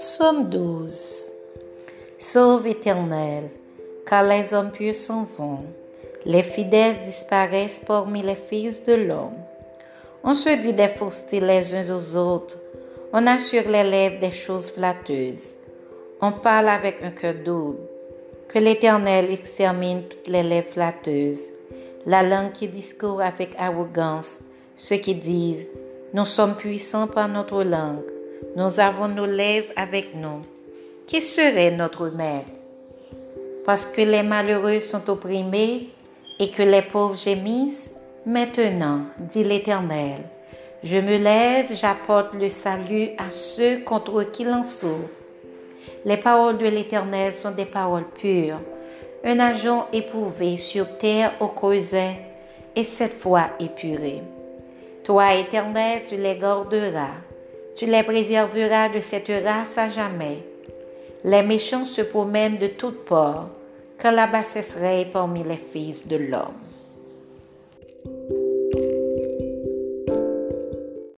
Somme 12. Sauve éternel, car les hommes pieux s'en vont, les fidèles disparaissent parmi les fils de l'homme. On se dit des faussetés les uns aux autres, on assure les lèvres des choses flatteuses, on parle avec un cœur double. Que l'Éternel extermine toutes les lèvres flatteuses, la langue qui discourt avec arrogance, ceux qui disent Nous sommes puissants par notre langue, nous avons nos lèvres avec nous. Qui serait notre maître Parce que les malheureux sont opprimés et que les pauvres gémissent, maintenant, dit l'Éternel, je me lève, j'apporte le salut à ceux contre qui l'on souffre. Les paroles de l'Éternel sont des paroles pures, un agent éprouvé sur terre au creuset, et cette fois épuré. Toi, Éternel, tu les garderas, tu les préserveras de cette race à jamais. Les méchants se promènent de toutes parts, quand la bassesse parmi les fils de l'homme.